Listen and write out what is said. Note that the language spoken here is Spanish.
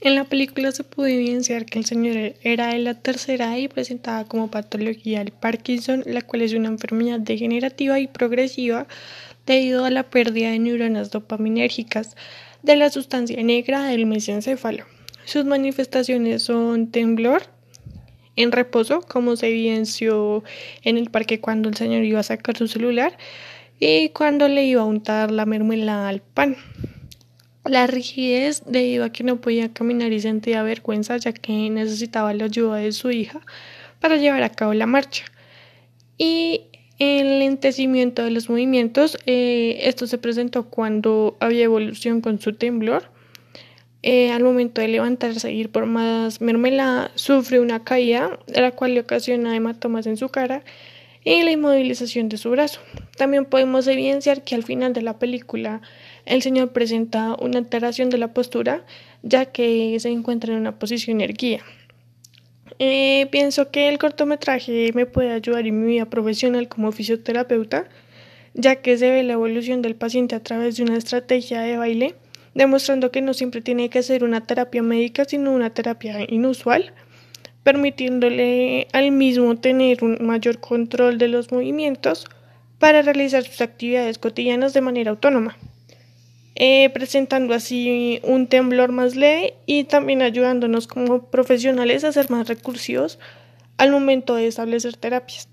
En la película se pudo evidenciar que el señor era de la tercera y presentaba como patología el Parkinson, la cual es una enfermedad degenerativa y progresiva debido a la pérdida de neuronas dopaminérgicas de la sustancia negra del mesencéfalo. Sus manifestaciones son temblor en reposo, como se evidenció en el parque cuando el señor iba a sacar su celular y cuando le iba a untar la mermelada al pan. La rigidez debido a que no podía caminar y sentía vergüenza ya que necesitaba la ayuda de su hija para llevar a cabo la marcha. Y el lentecimiento de los movimientos, eh, esto se presentó cuando había evolución con su temblor. Eh, al momento de levantarse e ir por más mermelada, sufre una caída, la cual le ocasiona hematomas en su cara y la inmovilización de su brazo. También podemos evidenciar que al final de la película el señor presenta una alteración de la postura, ya que se encuentra en una posición erguida. Eh, pienso que el cortometraje me puede ayudar en mi vida profesional como fisioterapeuta, ya que se ve la evolución del paciente a través de una estrategia de baile, demostrando que no siempre tiene que ser una terapia médica, sino una terapia inusual permitiéndole al mismo tener un mayor control de los movimientos para realizar sus actividades cotidianas de manera autónoma, eh, presentando así un temblor más leve y también ayudándonos como profesionales a ser más recursivos al momento de establecer terapias.